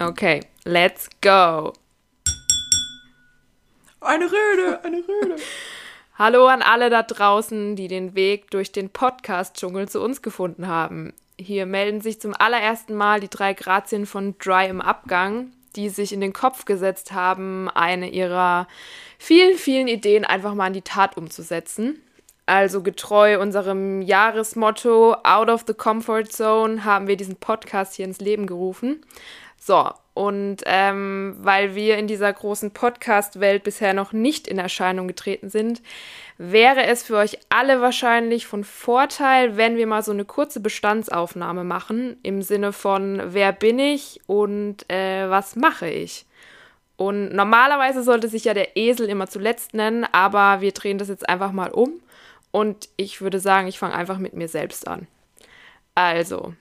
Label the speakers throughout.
Speaker 1: Okay, let's go.
Speaker 2: Eine Rede, eine Rede.
Speaker 1: Hallo an alle da draußen, die den Weg durch den Podcast-Dschungel zu uns gefunden haben. Hier melden sich zum allerersten Mal die drei Grazien von Dry im Abgang, die sich in den Kopf gesetzt haben, eine ihrer vielen, vielen Ideen einfach mal in die Tat umzusetzen. Also getreu unserem Jahresmotto Out of the Comfort Zone haben wir diesen Podcast hier ins Leben gerufen. So, und ähm, weil wir in dieser großen Podcast-Welt bisher noch nicht in Erscheinung getreten sind, wäre es für euch alle wahrscheinlich von Vorteil, wenn wir mal so eine kurze Bestandsaufnahme machen, im Sinne von, wer bin ich und äh, was mache ich. Und normalerweise sollte sich ja der Esel immer zuletzt nennen, aber wir drehen das jetzt einfach mal um und ich würde sagen, ich fange einfach mit mir selbst an. Also,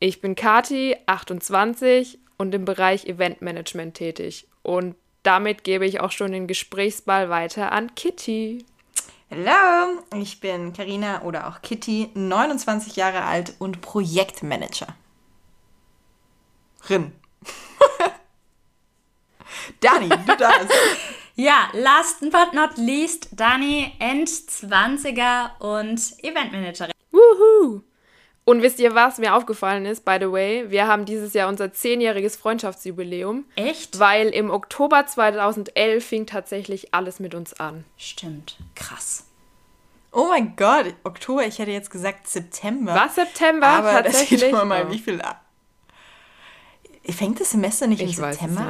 Speaker 1: ich bin Kati, 28 und im Bereich Eventmanagement tätig. Und damit gebe ich auch schon den Gesprächsball weiter an Kitty.
Speaker 2: Hallo, ich bin Karina oder auch Kitty, 29 Jahre alt und Projektmanager. Rin. Dani, du darfst.
Speaker 3: Ja, last but not least, Dani, End-20er und Eventmanagerin.
Speaker 1: Wuhu! Und wisst ihr, was mir aufgefallen ist, by the way? Wir haben dieses Jahr unser zehnjähriges Freundschaftsjubiläum.
Speaker 3: Echt?
Speaker 1: Weil im Oktober 2011 fing tatsächlich alles mit uns an.
Speaker 3: Stimmt. Krass.
Speaker 2: Oh mein Gott, Oktober, ich hätte jetzt gesagt September.
Speaker 1: Was September?
Speaker 2: Aber
Speaker 1: tatsächlich?
Speaker 2: das sieht man mal,
Speaker 1: Oh.
Speaker 2: wie viel. Fängt das Semester nicht
Speaker 1: Ich
Speaker 2: im September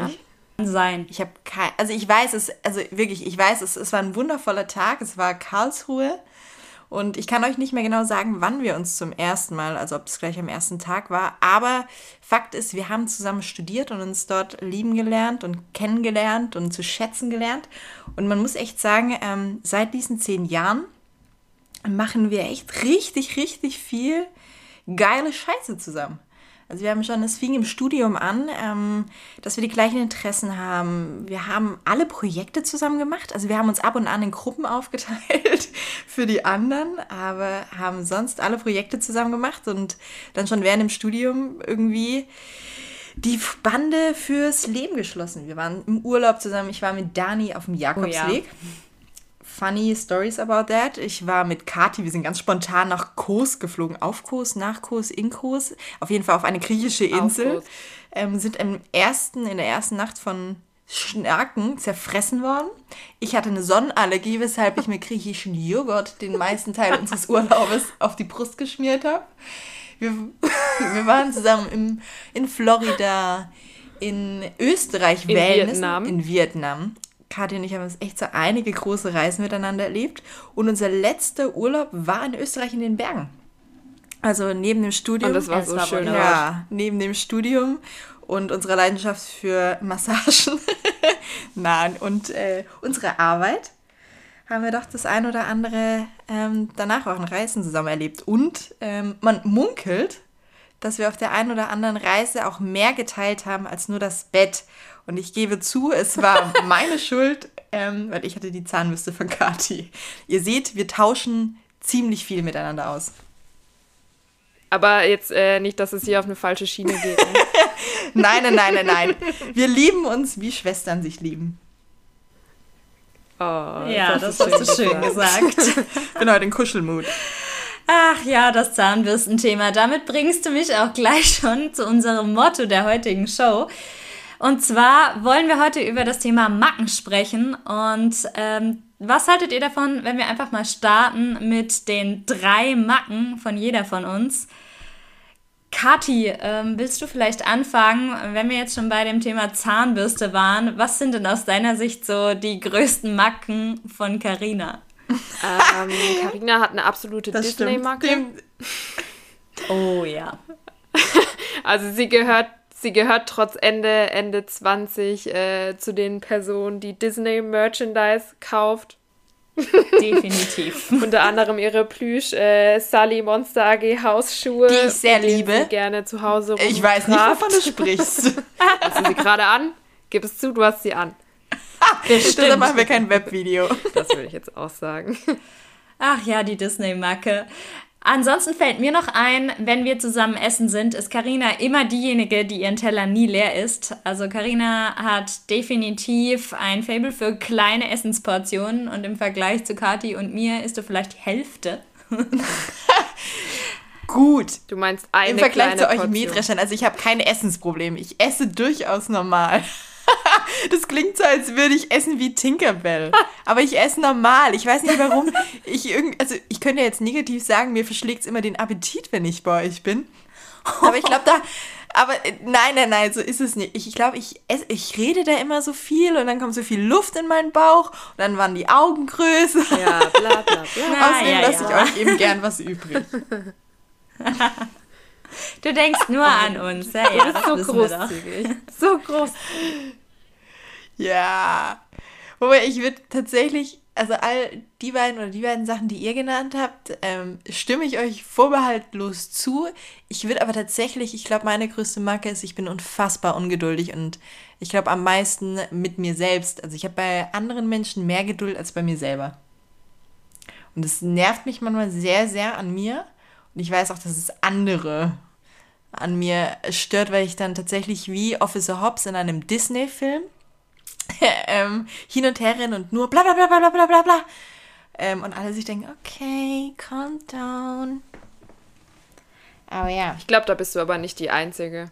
Speaker 2: an?
Speaker 3: sein.
Speaker 2: Ich habe kein, also ich weiß es, also wirklich, ich weiß es, es war ein wundervoller Tag, es war Karlsruhe und ich kann euch nicht mehr genau sagen, wann wir uns zum ersten Mal, also ob es gleich am ersten Tag war, aber Fakt ist, wir haben zusammen studiert und uns dort lieben gelernt und kennengelernt und zu schätzen gelernt und man muss echt sagen, ähm, seit diesen zehn Jahren machen wir echt richtig, richtig viel geile Scheiße zusammen. Also wir haben schon, es fing im Studium an, ähm, dass wir die gleichen Interessen haben. Wir haben alle Projekte zusammen gemacht. Also wir haben uns ab und an in Gruppen aufgeteilt für die anderen, aber haben sonst alle Projekte zusammen gemacht und dann schon während dem Studium irgendwie die Bande fürs Leben geschlossen. Wir waren im Urlaub zusammen. Ich war mit Dani auf dem Jakobsweg. Funny stories about that. Ich war mit Kati, wir sind ganz spontan nach Kos geflogen. Auf Kos, nach Kos, in Kos. Auf jeden Fall auf eine griechische Insel. Ähm, sind im ersten, in der ersten Nacht von Schnaken zerfressen worden. Ich hatte eine Sonnenallergie, weshalb ich mir griechischen Joghurt den meisten Teil unseres Urlaubes auf die Brust geschmiert habe. Wir, wir waren zusammen im, in Florida, in Österreich,
Speaker 1: In
Speaker 2: Wellness,
Speaker 1: Vietnam.
Speaker 2: in Vietnam. Kathi und ich haben echt so einige große Reisen miteinander erlebt. Und unser letzter Urlaub war in Österreich in den Bergen. Also neben dem Studium.
Speaker 1: Und das war so
Speaker 3: war
Speaker 1: schön.
Speaker 2: Ja, neben dem Studium und unserer Leidenschaft für Massagen Nein, und äh, unsere Arbeit haben wir doch das ein oder andere ähm, danach auch in Reisen zusammen erlebt. Und ähm, man munkelt, dass wir auf der einen oder anderen Reise auch mehr geteilt haben als nur das Bett. Und ich gebe zu, es war meine Schuld, ähm, weil ich hatte die Zahnbürste von Kati. Ihr seht, wir tauschen ziemlich viel miteinander aus.
Speaker 1: Aber jetzt äh, nicht, dass es hier auf eine falsche Schiene geht. Ne?
Speaker 2: Nein, nein, nein, nein, nein. Wir lieben uns, wie Schwestern sich lieben.
Speaker 1: Oh,
Speaker 3: Ja, das, hast du schön gesagt.
Speaker 2: Ich bin heute in Kuschelmut.
Speaker 3: Ach ja, das Zahnbürstenthema. Damit bringst du mich auch gleich schon zu unserem Motto der heutigen Show. Und zwar wollen wir heute über das Thema Macken sprechen. Und ähm, was haltet ihr davon, wenn wir einfach mal starten mit den drei Macken von jeder von uns? Kathi, ähm, willst du vielleicht anfangen, wenn wir jetzt schon bei dem Thema Zahnbürste waren? Was sind denn aus deiner Sicht so die größten Macken von Carina?
Speaker 1: Ähm, Carina hat eine absolute.
Speaker 2: Dem-
Speaker 3: Oh ja.
Speaker 1: Also sie gehört, sie gehört trotz Ende, Ende 20 äh, zu den Personen, die Disney-Merchandise kauft.
Speaker 3: Definitiv.
Speaker 1: Unter anderem ihre Plüsch äh, Sally Monster AG Hausschuhe.
Speaker 2: Die ich sehr liebe.
Speaker 1: Sie gerne zu Hause
Speaker 2: Ich weiß nicht, wovon du sprichst.
Speaker 1: Hast du sie gerade an? Gib es zu, du hast sie an.
Speaker 2: Deshalb machen wir kein Webvideo.
Speaker 1: Das würde ich jetzt auch sagen.
Speaker 3: Ach ja, die Disney-Macke. Ansonsten fällt mir noch ein, wenn wir zusammen essen sind, ist Karina immer diejenige, die ihren Teller nie leer isst. Also Karina hat definitiv ein Fable für kleine Essensportionen und im Vergleich zu Kati und mir ist du vielleicht die Hälfte.
Speaker 2: Gut.
Speaker 1: Du meinst eine
Speaker 2: Im Vergleich
Speaker 1: kleine
Speaker 2: zu euch
Speaker 1: Portion.
Speaker 2: Mähdreschern, also ich habe keine Essensprobleme. Ich esse durchaus normal. Das klingt so, als würde ich essen wie Tinkerbell. Aber ich esse normal. Ich weiß nicht warum. Ich irgend, also ich könnte jetzt negativ sagen, mir verschlägt es immer den Appetit, wenn ich bei euch bin. Aber ich glaube da. Aber äh, nein, nein, nein, so ist es nicht. Ich glaube, ich, ich rede da immer so viel und dann kommt so viel Luft in meinen Bauch und dann waren die Augen größer.
Speaker 1: Ja, bla bla bla.
Speaker 2: Außerdem
Speaker 3: ja,
Speaker 2: lasse
Speaker 3: ja.
Speaker 2: ich euch eben gern was übrig.
Speaker 3: Du denkst nur an uns. Ja, ja, das
Speaker 1: so großzügig. So groß.
Speaker 2: Ja. Wobei ich würde tatsächlich, also all die beiden oder die beiden Sachen, die ihr genannt habt, ähm, stimme ich euch vorbehaltlos zu. Ich würde aber tatsächlich, ich glaube, meine größte Marke ist, ich bin unfassbar ungeduldig und ich glaube am meisten mit mir selbst. Also ich habe bei anderen Menschen mehr Geduld als bei mir selber. Und es nervt mich manchmal sehr, sehr an mir. Und ich weiß auch, dass es andere an mir stört, weil ich dann tatsächlich wie Officer Hobbs in einem Disney-Film ähm, hin und her rennen und nur bla bla bla bla bla bla bla. Ähm, und alle sich denken, okay, calm down. Aber ja.
Speaker 1: Ich glaube, da bist du aber nicht die Einzige.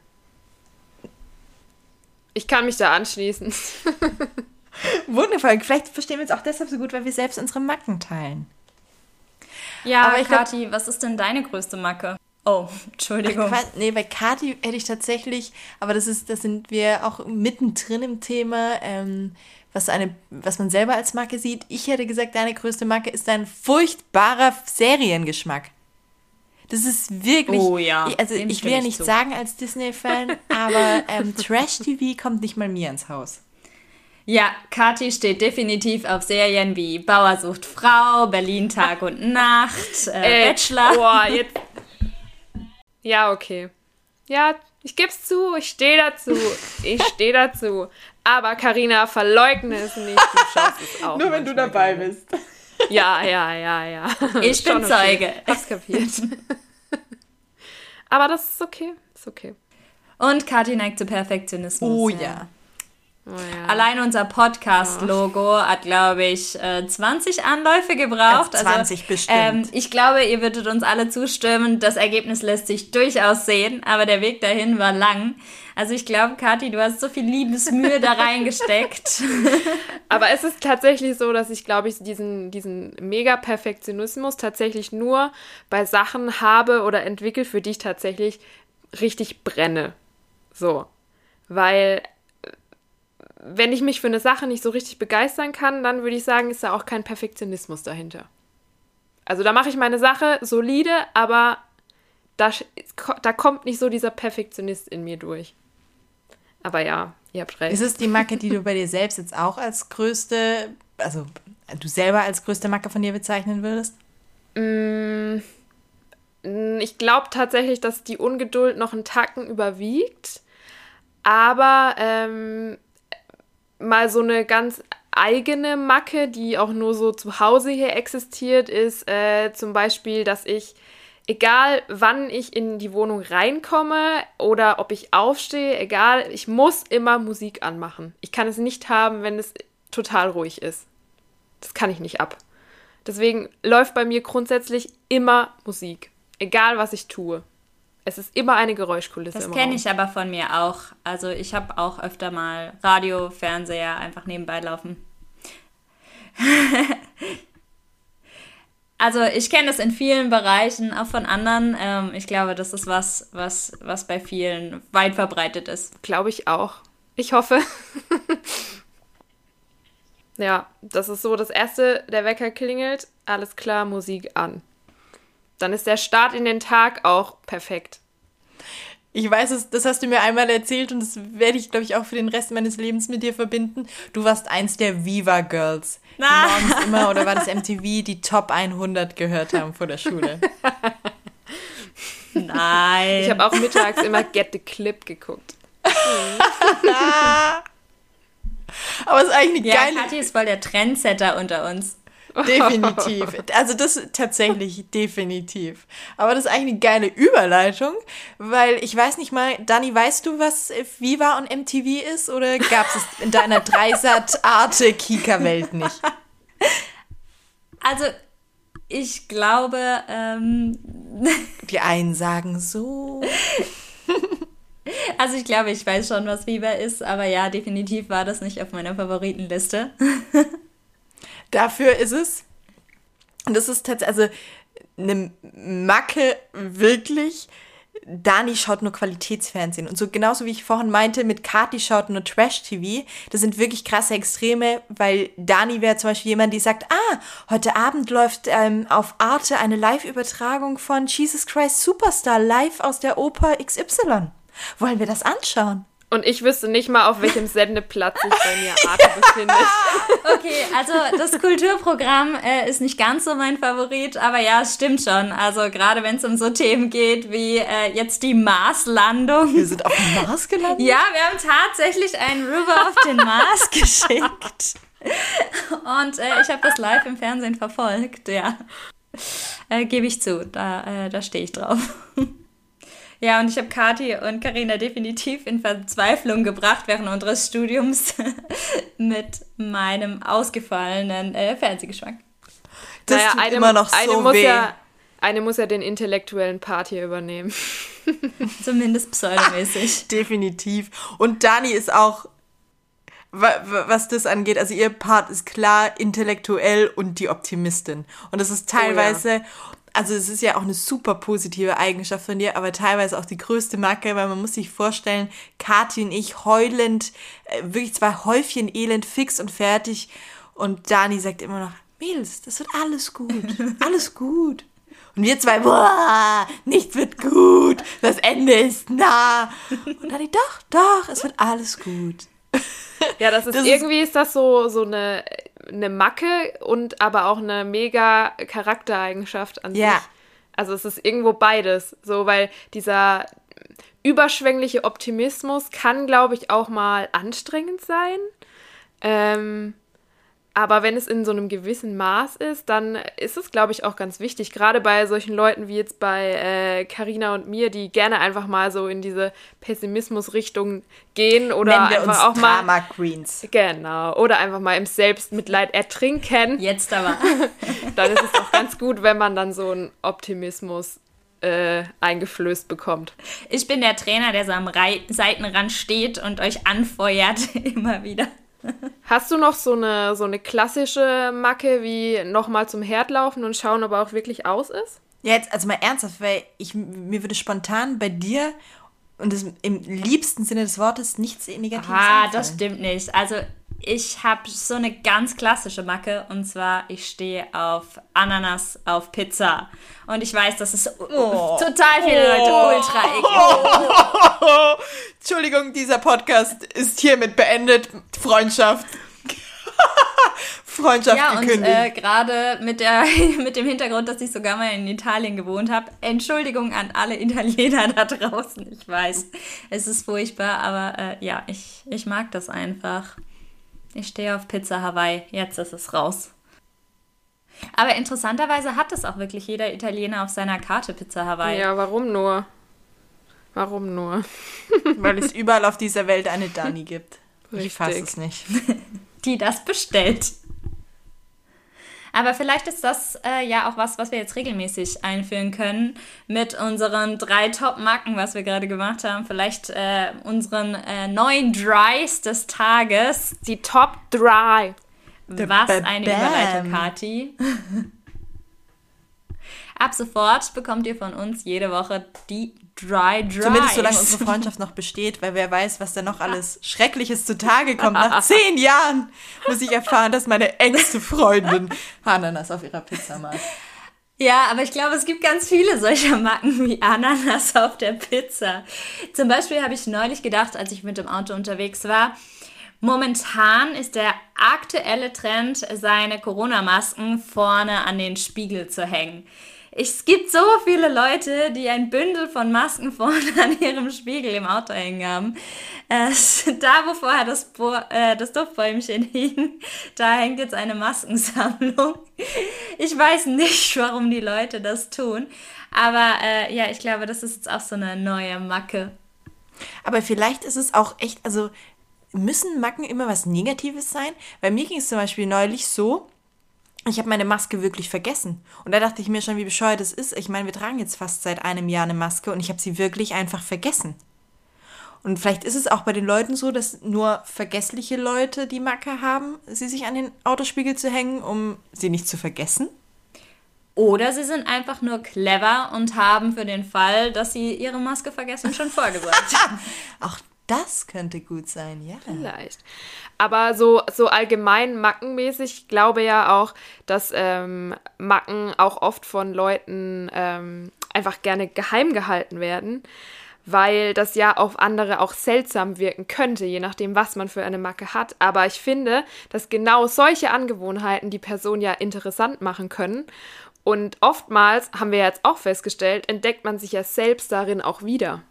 Speaker 1: Ich kann mich da anschließen.
Speaker 2: Wundervoll. Vielleicht verstehen wir uns auch deshalb so gut, weil wir selbst unsere Macken teilen.
Speaker 3: Ja,
Speaker 2: aber ich
Speaker 3: Kathi, glaub, was ist denn deine größte Macke? Oh, Entschuldigung.
Speaker 2: Qua- Nee, bei Kati hätte ich tatsächlich, aber das ist, das sind wir auch mittendrin im Thema, ähm, was eine, was man selber als Marke sieht. Ich hätte gesagt, deine größte Marke ist dein furchtbarer Seriengeschmack. Das ist wirklich.
Speaker 3: Oh ja,
Speaker 2: Ich, also
Speaker 3: dem
Speaker 2: ich will ja
Speaker 3: ich
Speaker 2: nicht
Speaker 3: zu.
Speaker 2: sagen als Disney-Fan, aber ähm, Trash-TV kommt nicht mal mir ins Haus.
Speaker 3: Ja, Kathi steht definitiv auf Serien wie Bauer sucht Frau, Berlin Tag und Nacht, äh,
Speaker 1: Ey,
Speaker 3: Bachelor.
Speaker 1: Boah, jetzt. Ja, okay. Ja, ich geb's zu, ich stehe dazu. Ich stehe dazu. Aber Karina, verleugne es nicht. Du schaust es auch.
Speaker 2: Nur wenn du dabei
Speaker 1: gerne.
Speaker 2: bist.
Speaker 1: Ja, ja, ja, ja.
Speaker 3: Ich bin
Speaker 1: okay.
Speaker 3: Zeuge.
Speaker 1: Hab's kapiert. Aber das ist okay. Ist okay.
Speaker 3: Und Kathi neigt zu Perfektionismus.
Speaker 2: Oh ja.
Speaker 1: Oh, ja.
Speaker 3: Allein unser Podcast-Logo hat, glaube ich, äh, 20 Anläufe gebraucht.
Speaker 2: Ja, 20 bestimmt.
Speaker 3: Ähm, ich glaube, ihr würdet uns alle zustimmen. Das Ergebnis lässt sich durchaus sehen, aber der Weg dahin war lang. Also ich glaube, Kathi, du hast so viel Liebesmühe da reingesteckt.
Speaker 1: Aber es ist tatsächlich so, dass ich, glaube ich, diesen, diesen Mega-Perfektionismus tatsächlich nur bei Sachen habe oder entwickle, für die ich tatsächlich richtig brenne. So. Weil, äh, wenn ich mich für eine Sache nicht so richtig begeistern kann, dann würde ich sagen, ist da auch kein Perfektionismus dahinter. Also da mache ich meine Sache solide, aber da, da kommt nicht so dieser Perfektionist in mir durch. Aber ja, ihr habt recht.
Speaker 2: Ist es die Macke, die du bei dir selbst jetzt auch als größte, also du selber als größte Macke von dir bezeichnen würdest?
Speaker 1: Mm, Ich glaube tatsächlich, dass die Ungeduld noch einen Tacken überwiegt. Aber ähm, mal so eine ganz eigene Macke, die auch nur so zu Hause hier existiert, ist äh, zum Beispiel, dass ich, egal wann ich in die Wohnung reinkomme oder ob ich aufstehe, egal, ich muss immer Musik anmachen. Ich kann es nicht haben, wenn es total ruhig ist. Das kann ich nicht ab. Deswegen läuft bei mir grundsätzlich immer Musik. Egal, was ich tue. Es ist immer eine Geräuschkulisse
Speaker 3: Das kenne ich aber von mir auch. Also ich habe auch öfter mal Radio, Fernseher einfach nebenbei laufen. also ich kenne das in vielen Bereichen, auch von anderen. Ähm, ich glaube, das ist was, was, was bei vielen weit verbreitet ist.
Speaker 1: Glaube ich auch. Ich hoffe. ja, das ist so das erste, der Wecker klingelt, alles klar, Musik an. Dann ist der Start in den Tag auch perfekt.
Speaker 2: Ich weiß es, das hast du mir einmal erzählt und das werde ich, glaube ich, auch für den Rest meines Lebens mit dir verbinden. Du warst eins der Viva Girls, die
Speaker 3: Ah.
Speaker 2: morgens immer, oder war das MTV, die Top 100 gehört haben vor der Schule.
Speaker 3: Nein.
Speaker 1: Ich habe auch mittags immer Get the Clip geguckt.
Speaker 2: Aber es ist eigentlich eine
Speaker 3: ja,
Speaker 2: geile...
Speaker 3: Kathi ist voll der Trendsetter unter uns.
Speaker 2: Definitiv. Also das tatsächlich definitiv. Aber das ist eigentlich eine geile Überleitung, weil ich weiß nicht mal, Dani, weißt du, was Viva und MTV ist oder gab es in deiner Dreisat-Arte-Kika-Welt nicht?
Speaker 3: Also ich glaube, ähm,
Speaker 2: die einen sagen so.
Speaker 3: Also ich glaube, ich weiß schon, was Viva ist, aber ja, definitiv war das nicht auf meiner Favoritenliste.
Speaker 2: Dafür ist es, und das ist tatsächlich, also eine Macke wirklich, Dani schaut nur Qualitätsfernsehen. Und so genauso wie ich vorhin meinte, mit Kati schaut nur Trash-TV, das sind wirklich krasse Extreme, weil Dani wäre zum Beispiel jemand, die sagt, ah, heute Abend läuft ähm, auf Arte eine Live-Übertragung von Jesus Christ Superstar live aus der Oper XY. Wollen wir das anschauen?
Speaker 1: Und ich wüsste nicht mal, auf welchem Sendeplatz sich bei mir Arte befindet.
Speaker 3: Okay, also das Kulturprogramm äh, ist nicht ganz so mein Favorit, aber ja, es stimmt schon. Also gerade wenn es um so Themen geht wie äh, jetzt die Marslandung.
Speaker 2: Wir sind auf dem Mars gelandet?
Speaker 3: Ja, wir haben tatsächlich einen River auf den Mars geschickt. Und äh, ich habe das live im Fernsehen verfolgt, ja. Äh, Gebe ich zu, da, äh, da stehe ich drauf. Ja, und ich habe Kathi und Karina definitiv in Verzweiflung gebracht während unseres Studiums mit meinem ausgefallenen äh, Fernsehgeschmack.
Speaker 1: Das naja, tut eine, immer noch so eine muss weh. Ja, eine muss ja den intellektuellen Part hier übernehmen.
Speaker 3: Zumindest pseudomäßig.
Speaker 2: definitiv. Und Dani ist auch was das angeht, also ihr Part ist klar intellektuell und die Optimistin. Und das ist teilweise, oh ja also es ist ja auch eine super positive Eigenschaft von dir, aber teilweise auch die größte Macke, weil man muss sich vorstellen, Kathi und ich heulend, äh, wirklich zwei Häufchen Elend fix und fertig und Dani sagt immer noch, Mädels, das wird alles gut, alles gut. Und wir zwei, boah, nichts wird gut, das Ende ist nah. Und Dani, doch, doch, es wird alles gut.
Speaker 1: Ja, das ist das irgendwie ist, ist das so, so eine eine Macke und aber auch eine mega Charaktereigenschaft an ja. sich. Also es ist irgendwo beides. So, weil dieser überschwängliche Optimismus kann, glaube ich, auch mal anstrengend sein. Ähm, aber wenn es in so einem gewissen Maß ist, dann ist es, glaube ich, auch ganz wichtig. Gerade bei solchen Leuten wie jetzt bei Karina äh, und mir, die gerne einfach mal so in diese Pessimismus-Richtung gehen oder einfach
Speaker 2: auch Drama mal. Queens.
Speaker 1: Genau. Oder einfach mal im Selbstmitleid ertrinken.
Speaker 3: Jetzt aber.
Speaker 1: dann ist es auch ganz gut, wenn man dann so einen Optimismus äh, eingeflößt bekommt.
Speaker 3: Ich bin der Trainer, der so am Re Seitenrand steht und euch anfeuert immer wieder.
Speaker 1: Hast du noch so eine, so eine klassische Macke wie nochmal zum Herd laufen und schauen, ob er auch wirklich aus ist?
Speaker 2: Ja, jetzt, also mal ernsthaft, weil ich, mir würde spontan bei dir und das, im liebsten Sinne des Wortes nichts Negatives
Speaker 3: Ah, das stimmt nicht. Also ich habe so eine ganz klassische Macke und zwar ich stehe auf Ananas auf Pizza und ich weiß, dass es oh. total viele Leute oh. ultra eklig
Speaker 2: oh. Entschuldigung, dieser Podcast ist hiermit beendet. Freundschaft. Freundschaft ja, gekündigt.
Speaker 3: und äh, gerade mit, mit dem Hintergrund, dass ich sogar mal in Italien gewohnt habe. Entschuldigung an alle Italiener da draußen. Ich weiß, es ist furchtbar, aber äh, ja, ich, ich mag das einfach. Ich stehe auf Pizza Hawaii. Jetzt ist es raus. Aber interessanterweise hat es auch wirklich jeder Italiener auf seiner Karte Pizza Hawaii.
Speaker 1: Ja, warum nur? Warum nur?
Speaker 2: Weil es überall auf dieser Welt eine Dani gibt. Richtig. Ich fasse es nicht.
Speaker 3: Die das bestellt. Aber vielleicht ist das äh, ja auch was, was wir jetzt regelmäßig einführen können mit unseren drei Top-Marken, was wir gerade gemacht haben. Vielleicht äh, unseren äh, neuen Drys des Tages.
Speaker 1: Die Top 3.
Speaker 3: Was eine Überleitung, Kati. Ab sofort bekommt ihr von uns jede Woche die Dry Dry.
Speaker 2: Zumindest solange unsere Freundschaft noch besteht, weil wer weiß, was da noch alles Schreckliches zutage kommt. Nach zehn Jahren muss ich erfahren, dass meine engste Freundin Ananas auf ihrer Pizza mag.
Speaker 3: Ja, aber ich glaube, es gibt ganz viele solcher Marken wie Ananas auf der Pizza. Zum Beispiel habe ich neulich gedacht, als ich mit dem Auto unterwegs war, Momentan ist der aktuelle Trend, seine Corona-Masken vorne an den Spiegel zu hängen. Es gibt so viele Leute, die ein Bündel von Masken vorne an ihrem Spiegel im Auto hängen haben. Äh, da, wo vorher das, Bo äh, das Duftbäumchen hing, da hängt jetzt eine Maskensammlung. Ich weiß nicht, warum die Leute das tun. Aber äh, ja, ich glaube, das ist jetzt auch so eine neue Macke.
Speaker 2: Aber vielleicht ist es auch echt, also müssen Macken immer was Negatives sein? Bei mir ging es zum Beispiel neulich so, ich habe meine Maske wirklich vergessen. Und da dachte ich mir schon, wie bescheuert es ist. Ich meine, wir tragen jetzt fast seit einem Jahr eine Maske und ich habe sie wirklich einfach vergessen. Und vielleicht ist es auch bei den Leuten so, dass nur vergessliche Leute die Macke haben, sie sich an den Autospiegel zu hängen, um sie nicht zu vergessen.
Speaker 3: Oder sie sind einfach nur clever und haben für den Fall, dass sie ihre Maske vergessen, schon vorgesorgt.
Speaker 2: auch das könnte gut sein, ja.
Speaker 1: Vielleicht. Aber so, so allgemein mackenmäßig, ich glaube ja auch, dass ähm, Macken auch oft von Leuten ähm, einfach gerne geheim gehalten werden, weil das ja auf andere auch seltsam wirken könnte, je nachdem, was man für eine Macke hat. Aber ich finde, dass genau solche Angewohnheiten die Person ja interessant machen können und oftmals, haben wir jetzt auch festgestellt, entdeckt man sich ja selbst darin auch wieder.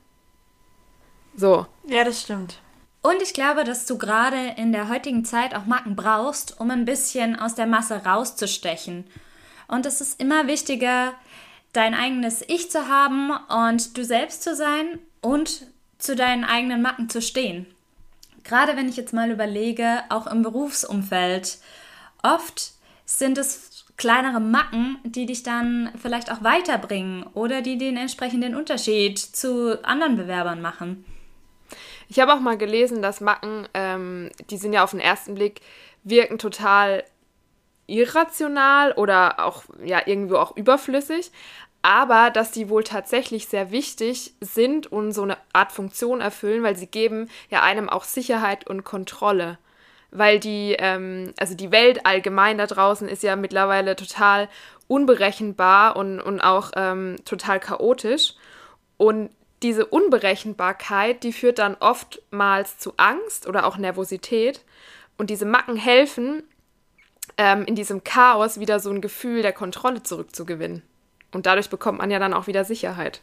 Speaker 1: So.
Speaker 2: Ja, das stimmt.
Speaker 3: Und ich glaube, dass du gerade in der heutigen Zeit auch Marken brauchst, um ein bisschen aus der Masse rauszustechen. Und es ist immer wichtiger, dein eigenes Ich zu haben und du selbst zu sein und zu deinen eigenen Marken zu stehen. Gerade wenn ich jetzt mal überlege, auch im Berufsumfeld, oft sind es kleinere Macken, die dich dann vielleicht auch weiterbringen oder die den entsprechenden Unterschied zu anderen Bewerbern machen.
Speaker 1: Ich habe auch mal gelesen, dass Macken, ähm, die sind ja auf den ersten Blick, wirken total irrational oder auch ja irgendwo auch überflüssig, aber dass die wohl tatsächlich sehr wichtig sind und so eine Art Funktion erfüllen, weil sie geben ja einem auch Sicherheit und Kontrolle weil die, ähm, also die Welt allgemein da draußen ist ja mittlerweile total unberechenbar und, und auch ähm, total chaotisch. Und diese Unberechenbarkeit, die führt dann oftmals zu Angst oder auch Nervosität. Und diese Macken helfen, ähm, in diesem Chaos wieder so ein Gefühl der Kontrolle zurückzugewinnen. Und dadurch bekommt man ja dann auch wieder Sicherheit.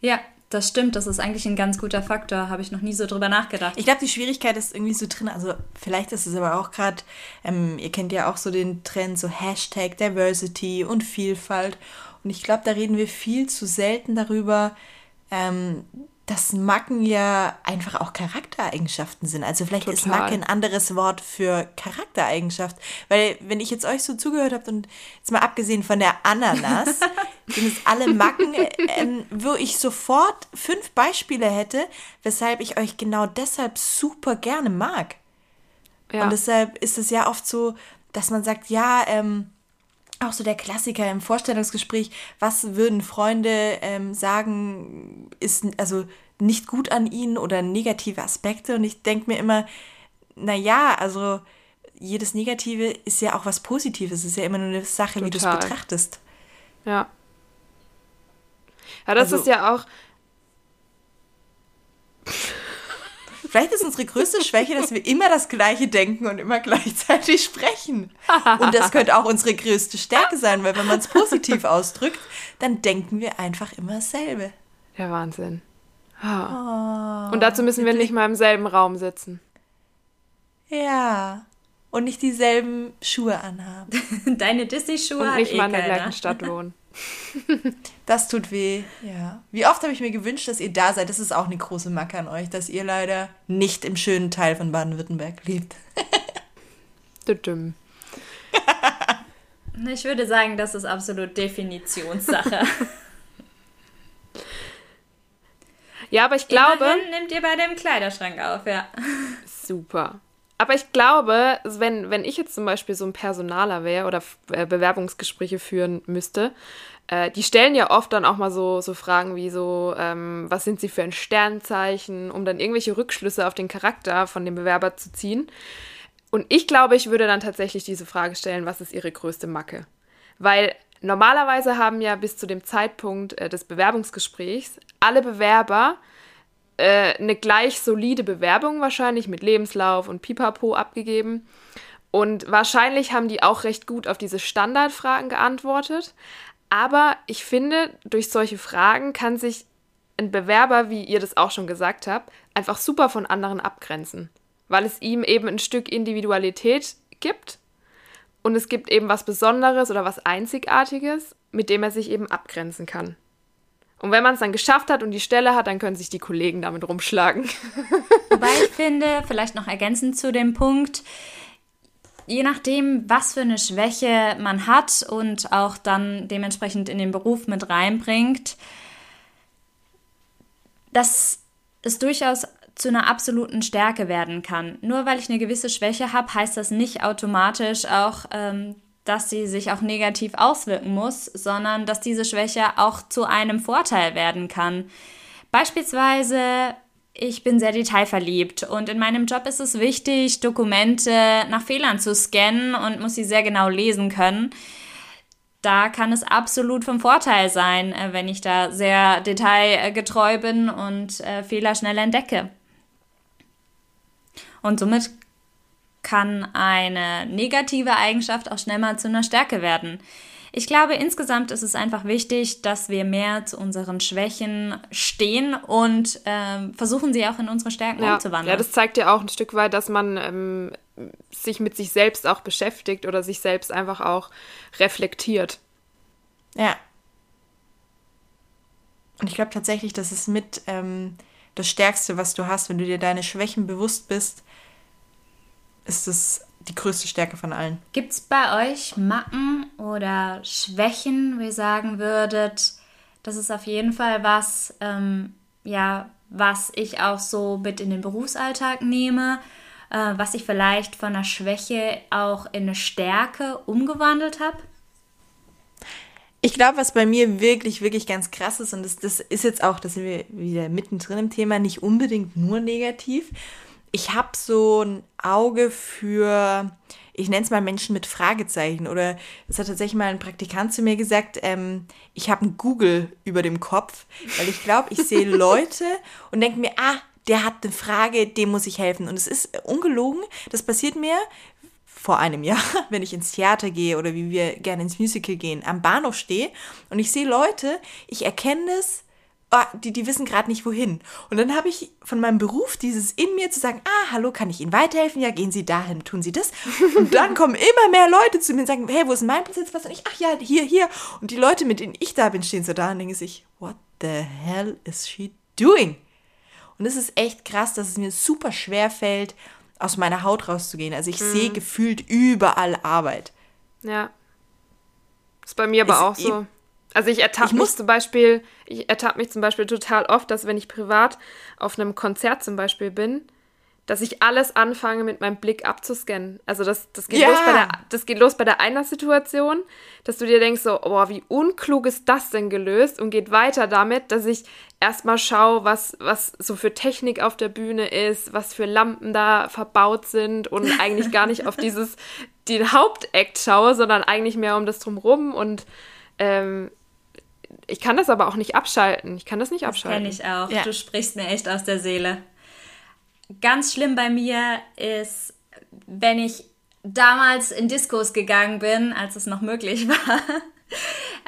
Speaker 3: Ja, das stimmt, das ist eigentlich ein ganz guter Faktor. Habe ich noch nie so drüber nachgedacht.
Speaker 2: Ich glaube, die Schwierigkeit ist irgendwie so drin. Also, vielleicht ist es aber auch gerade, ähm, ihr kennt ja auch so den Trend, so Hashtag Diversity und Vielfalt. Und ich glaube, da reden wir viel zu selten darüber, ähm, dass Macken ja einfach auch Charaktereigenschaften sind. Also vielleicht Total. ist Macke ein anderes Wort für Charaktereigenschaft. Weil wenn ich jetzt euch so zugehört habe und jetzt mal abgesehen von der Ananas, sind es alle Macken, äh, wo ich sofort fünf Beispiele hätte, weshalb ich euch genau deshalb super gerne mag. Ja. Und deshalb ist es ja oft so, dass man sagt, ja, ähm, auch so der Klassiker im Vorstellungsgespräch, was würden Freunde ähm, sagen, ist also nicht gut an ihnen oder negative Aspekte. Und ich denke mir immer, naja, also jedes Negative ist ja auch was Positives. Es ist ja immer nur eine Sache, Total. wie du es betrachtest.
Speaker 1: Ja. Ja, das also, ist ja auch.
Speaker 2: Vielleicht ist unsere größte Schwäche, dass wir immer das Gleiche denken und immer gleichzeitig sprechen. Und das könnte auch unsere größte Stärke sein, weil wenn man es positiv ausdrückt, dann denken wir einfach immer dasselbe.
Speaker 1: Der Wahnsinn. Oh, und dazu müssen wir nicht mal im selben Raum sitzen.
Speaker 2: Ja. Und nicht dieselben Schuhe anhaben.
Speaker 3: Deine Disney-Schuhe
Speaker 1: Und nicht eh mal in der gleichen Stadt wohnen.
Speaker 2: Das tut weh, ja. Wie oft habe ich mir gewünscht, dass ihr da seid. Das ist auch eine große Macke an euch, dass ihr leider nicht im schönen Teil von Baden-Württemberg lebt.
Speaker 1: Dumm.
Speaker 3: Ich würde sagen, das ist absolut Definitionssache.
Speaker 1: ja, aber ich glaube.
Speaker 3: Immerhin nimmt ihr bei dem Kleiderschrank auf, ja.
Speaker 1: Super. Aber ich glaube, wenn, wenn ich jetzt zum Beispiel so ein Personaler wäre oder äh, Bewerbungsgespräche führen müsste, äh, die stellen ja oft dann auch mal so, so Fragen wie so, ähm, was sind sie für ein Sternzeichen, um dann irgendwelche Rückschlüsse auf den Charakter von dem Bewerber zu ziehen. Und ich glaube, ich würde dann tatsächlich diese Frage stellen, was ist ihre größte Macke? Weil normalerweise haben ja bis zu dem Zeitpunkt äh, des Bewerbungsgesprächs alle Bewerber äh, eine gleich solide Bewerbung wahrscheinlich mit Lebenslauf und Pipapo abgegeben. Und wahrscheinlich haben die auch recht gut auf diese Standardfragen geantwortet. Aber ich finde, durch solche Fragen kann sich ein Bewerber, wie ihr das auch schon gesagt habt, einfach super von anderen abgrenzen, weil es ihm eben ein Stück Individualität gibt und es gibt eben was Besonderes oder was Einzigartiges, mit dem er sich eben abgrenzen kann. Und wenn man es dann geschafft hat und die Stelle hat, dann können sich die Kollegen damit rumschlagen.
Speaker 3: Wobei ich finde, vielleicht noch ergänzend zu dem Punkt, je nachdem, was für eine Schwäche man hat und auch dann dementsprechend in den Beruf mit reinbringt, dass es durchaus zu einer absoluten Stärke werden kann. Nur weil ich eine gewisse Schwäche habe, heißt das nicht automatisch auch, ähm, dass sie sich auch negativ auswirken muss, sondern dass diese Schwäche auch zu einem Vorteil werden kann. Beispielsweise, ich bin sehr detailverliebt und in meinem Job ist es wichtig, Dokumente nach Fehlern zu scannen und muss sie sehr genau lesen können. Da kann es absolut vom Vorteil sein, äh, wenn ich da sehr detailgetreu bin und äh, Fehler schnell entdecke. Und somit kann eine negative Eigenschaft auch schnell mal zu einer Stärke werden. Ich glaube, insgesamt ist es einfach wichtig, dass wir mehr zu unseren Schwächen stehen und ähm, versuchen, sie auch in unsere Stärken
Speaker 1: ja,
Speaker 3: umzuwandeln.
Speaker 1: Ja, das zeigt ja auch ein Stück weit, dass man ähm, sich mit sich selbst auch beschäftigt oder sich selbst einfach auch reflektiert.
Speaker 2: Ja. Und ich glaube tatsächlich, das ist mit ähm, das Stärkste, was du hast, wenn du dir deine Schwächen bewusst bist ist es die größte Stärke von allen.
Speaker 3: Gibt es bei euch Macken oder Schwächen, wo ihr sagen würdet, das ist auf jeden Fall was, ähm, ja, was ich auch so mit in den Berufsalltag nehme, äh, was ich vielleicht von einer Schwäche auch in eine Stärke umgewandelt habe?
Speaker 2: Ich glaube, was bei mir wirklich, wirklich ganz krass ist, und das, das ist jetzt auch, da sind wir wieder mittendrin im Thema, nicht unbedingt nur negativ, ich habe so ein Auge für, ich nenne es mal Menschen mit Fragezeichen. Oder es hat tatsächlich mal ein Praktikant zu mir gesagt, ähm, ich habe ein Google über dem Kopf, weil ich glaube, ich sehe Leute und denke mir, ah, der hat eine Frage, dem muss ich helfen. Und es ist ungelogen, das passiert mir vor einem Jahr, wenn ich ins Theater gehe oder wie wir gerne ins Musical gehen, am Bahnhof stehe und ich sehe Leute, ich erkenne es oh, die, die wissen gerade nicht wohin. Und dann habe ich von meinem Beruf dieses in mir zu sagen, ah, hallo, kann ich Ihnen weiterhelfen? Ja, gehen Sie dahin, tun Sie das. Und dann kommen immer mehr Leute zu mir und sagen, hey, wo ist mein Platz jetzt? Was? Und ich, ach ja, hier, hier. Und die Leute, mit denen ich da bin, stehen so da und denken sich, what the hell is she doing? Und es ist echt krass, dass es mir super schwer fällt, aus meiner Haut rauszugehen. Also ich mhm. sehe gefühlt überall Arbeit.
Speaker 1: Ja. Ist bei mir aber ist auch so. Also ich ertappe mich zum Beispiel, ich ertappe mich zum Beispiel total oft, dass wenn ich privat auf einem Konzert zum Beispiel bin, dass ich alles anfange mit meinem Blick abzuscannen. Also das, das, geht, ja. los bei der, das geht los bei der einer Situation, dass du dir denkst so, boah, wie unklug ist das denn gelöst und geht weiter damit, dass ich erstmal schaue, was, was so für Technik auf der Bühne ist, was für Lampen da verbaut sind und eigentlich gar nicht auf dieses, den Hauptakt schaue, sondern eigentlich mehr um das drumrum und ähm, ich kann das aber auch nicht abschalten. Ich kann das nicht das abschalten.
Speaker 3: Kenne ich auch. Ja. Du sprichst mir echt aus der Seele. Ganz schlimm bei mir ist, wenn ich damals in Diskos gegangen bin, als es noch möglich war.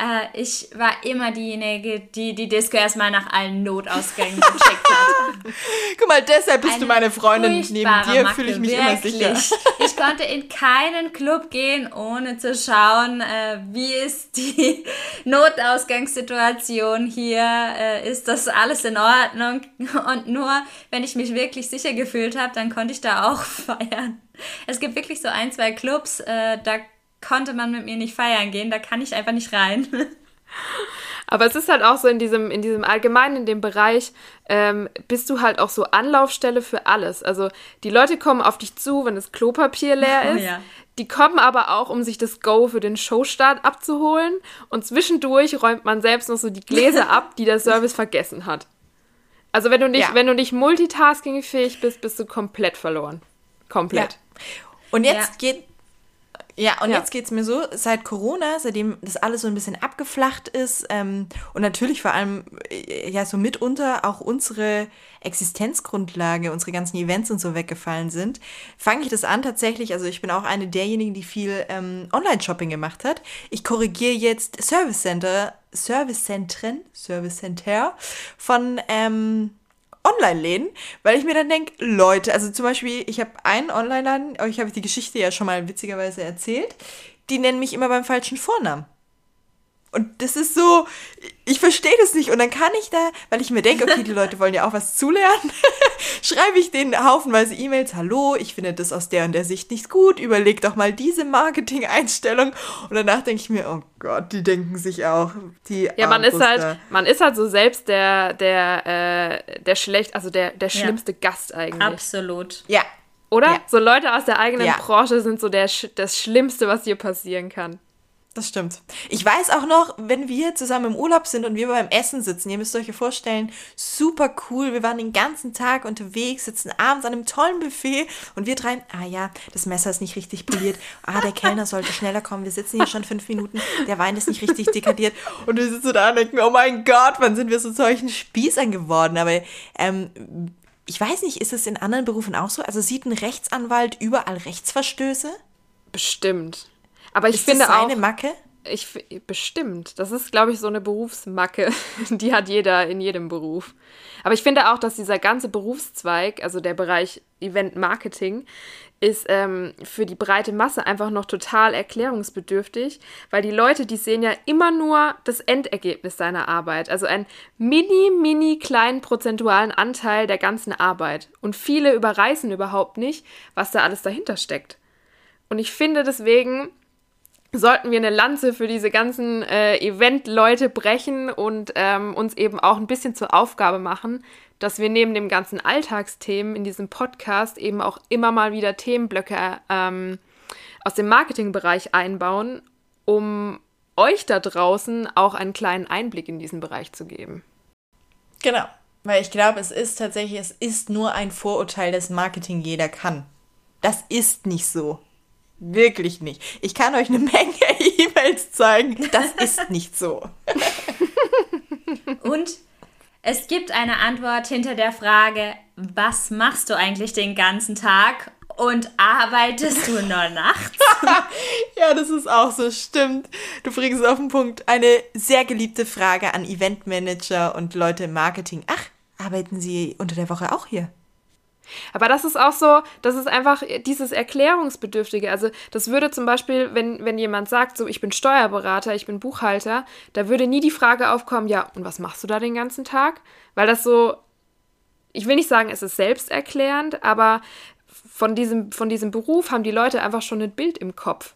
Speaker 3: Äh, ich war immer diejenige, die die Disco erstmal nach allen Notausgängen gecheckt hat.
Speaker 2: Guck mal, deshalb bist Eine du meine Freundin. Neben dir fühle ich mich wirklich. immer sicher.
Speaker 3: Ich konnte in keinen Club gehen, ohne zu schauen, äh, wie ist die Notausgangssituation hier, äh, ist das alles in Ordnung? Und nur, wenn ich mich wirklich sicher gefühlt habe, dann konnte ich da auch feiern. Es gibt wirklich so ein, zwei Clubs, äh, da konnte man mit mir nicht feiern gehen, da kann ich einfach nicht rein.
Speaker 1: Aber es ist halt auch so in diesem, in diesem allgemeinen, in dem Bereich, ähm, bist du halt auch so Anlaufstelle für alles. Also die Leute kommen auf dich zu, wenn das Klopapier leer ist. Ja. Die kommen aber auch, um sich das Go für den Showstart abzuholen. Und zwischendurch räumt man selbst noch so die Gläser ab, die der Service vergessen hat. Also wenn du nicht, ja. wenn du nicht multitaskingfähig bist, bist du komplett verloren. Komplett.
Speaker 2: Ja. Und jetzt geht Ja, und
Speaker 1: Ja.
Speaker 2: jetzt geht's mir so, seit Corona, seitdem das alles so ein bisschen abgeflacht ist ähm, und natürlich vor allem äh, ja so mitunter auch unsere Existenzgrundlage, unsere ganzen Events und so weggefallen sind, fange ich das an tatsächlich, also ich bin auch eine derjenigen, die viel ähm, Online-Shopping gemacht hat. Ich korrigiere jetzt Service Center, Servicezentren, Service Center von ähm, Online-Läden, weil ich mir dann denke, Leute, also zum Beispiel, ich habe einen Online-Laden, euch habe ich die Geschichte ja schon mal witzigerweise erzählt, die nennen mich immer beim falschen Vornamen. Und das ist so, ich verstehe das nicht. Und dann kann ich da, weil ich mir denke, okay, die Leute wollen ja auch was zulernen, schreibe ich denen haufenweise E-Mails, hallo, ich finde das aus der und der Sicht nicht gut, überleg doch mal diese Marketing-Einstellung. Und danach denke ich mir, oh Gott, die denken sich auch, die
Speaker 1: Ja, man ist
Speaker 2: Armbruster.
Speaker 1: halt, man ist halt so selbst der, der, äh, der schlecht, also der, der
Speaker 3: Ja.
Speaker 1: schlimmste Gast eigentlich.
Speaker 3: Absolut.
Speaker 2: Ja,
Speaker 1: Oder?
Speaker 2: Ja.
Speaker 1: So Leute aus der eigenen
Speaker 2: Ja.
Speaker 1: Branche sind so der, das Schlimmste, was dir passieren kann.
Speaker 2: Das stimmt. Ich weiß auch noch, wenn wir zusammen im Urlaub sind und wir beim Essen sitzen, ihr müsst euch ja vorstellen, super cool. Wir waren den ganzen Tag unterwegs, sitzen abends an einem tollen Buffet und wir drei, ah ja, das Messer ist nicht richtig poliert. Ah, der Kellner sollte schneller kommen. Wir sitzen hier schon fünf Minuten. Der Wein ist nicht richtig dekadiert. Und wir sitzen da und denken, oh mein Gott, wann sind wir zu solchen Spießern geworden? Aber ähm, ich weiß nicht, ist es in anderen Berufen auch so? Also sieht ein Rechtsanwalt überall Rechtsverstöße?
Speaker 1: Bestimmt. Aber ich
Speaker 2: Ist
Speaker 1: finde
Speaker 2: das seine
Speaker 1: auch,
Speaker 2: Macke?
Speaker 1: ich, bestimmt. Das ist, glaube ich, so eine Berufsmacke. Die hat jeder in jedem Beruf. Aber ich finde auch, dass dieser ganze Berufszweig, also der Bereich Event Marketing, ist ähm, für die breite Masse einfach noch total erklärungsbedürftig, weil die Leute, die sehen ja immer nur das Endergebnis seiner Arbeit, also einen mini, mini kleinen prozentualen Anteil der ganzen Arbeit. Und viele überreißen überhaupt nicht, was da alles dahinter steckt. Und ich finde deswegen, sollten wir eine Lanze für diese ganzen äh, Event-Leute brechen und ähm, uns eben auch ein bisschen zur Aufgabe machen, dass wir neben dem ganzen Alltagsthemen in diesem Podcast eben auch immer mal wieder Themenblöcke ähm, aus dem Marketingbereich einbauen, um euch da draußen auch einen kleinen Einblick in diesen Bereich zu geben.
Speaker 2: Genau. Weil ich glaube, es ist tatsächlich, es ist nur ein Vorurteil, das Marketing jeder kann. Das ist nicht so. Wirklich nicht. Ich kann euch eine Menge E-Mails zeigen. Das ist nicht so.
Speaker 3: Und es gibt eine Antwort hinter der Frage, was machst du eigentlich den ganzen Tag und arbeitest du nur nachts?
Speaker 2: Ja, das ist auch so, stimmt. Du bringst es auf den Punkt. Eine sehr geliebte Frage an Eventmanager und Leute im Marketing. Ach, arbeiten Sie unter der Woche auch hier?
Speaker 1: Aber das ist auch so, das ist einfach dieses Erklärungsbedürftige. Also das würde zum Beispiel, wenn, wenn jemand sagt, so ich bin Steuerberater, ich bin Buchhalter, da würde nie die Frage aufkommen, ja, und was machst du da den ganzen Tag? Weil das so, ich will nicht sagen, es ist selbsterklärend, aber von diesem, von diesem Beruf haben die Leute einfach schon ein Bild im Kopf.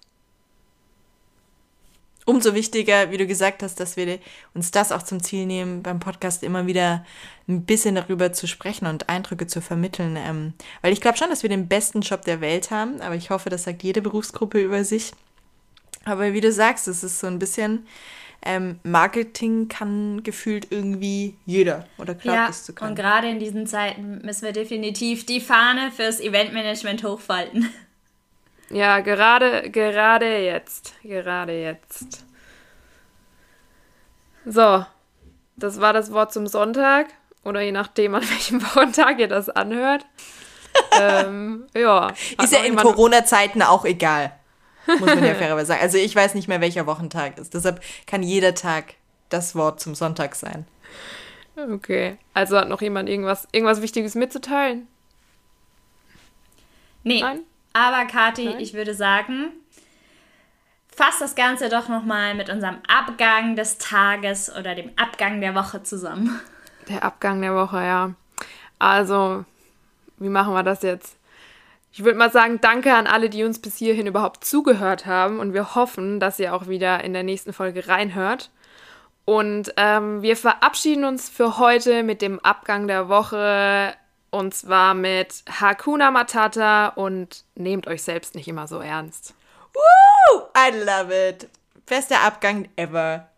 Speaker 2: Umso wichtiger, wie du gesagt hast, dass wir uns das auch zum Ziel nehmen, beim Podcast immer wieder ein bisschen darüber zu sprechen und Eindrücke zu vermitteln. Ähm, weil ich glaube schon, dass wir den besten Job der Welt haben, aber ich hoffe, das sagt jede Berufsgruppe über sich. Aber wie du sagst, es ist so ein bisschen, ähm, Marketing kann gefühlt irgendwie jeder oder glaubt
Speaker 3: ja,
Speaker 2: es zu
Speaker 3: und
Speaker 2: können.
Speaker 3: gerade in diesen Zeiten müssen wir definitiv die Fahne fürs Eventmanagement hochfalten.
Speaker 1: Ja, gerade, gerade jetzt. Gerade jetzt. So, das war das Wort zum Sonntag. Oder je nachdem, an welchem Wochentag ihr das anhört. ähm, ja.
Speaker 2: Ist ja in
Speaker 1: jemand-
Speaker 2: Corona-Zeiten auch egal. Muss man ja fairerweise sagen. Also ich weiß nicht mehr, welcher Wochentag ist. Deshalb kann jeder Tag das Wort zum Sonntag sein.
Speaker 1: Okay. Also hat noch jemand irgendwas, irgendwas Wichtiges mitzuteilen?
Speaker 3: Nee,
Speaker 1: Nein?
Speaker 3: Aber Kathi,
Speaker 1: Nein?
Speaker 3: ich würde sagen, fass das Ganze doch nochmal mit unserem Abgang des Tages oder dem Abgang der Woche zusammen.
Speaker 1: Der Abgang der Woche, ja. Also, wie machen wir das jetzt? Ich würde mal sagen, danke an alle, die uns bis hierhin überhaupt zugehört haben. Und wir hoffen, dass ihr auch wieder in der nächsten Folge reinhört. Und ähm, wir verabschieden uns für heute mit dem Abgang der Woche. Und zwar mit Hakuna Matata und nehmt euch selbst nicht immer so ernst.
Speaker 2: Woo! I love it. Bester Abgang ever.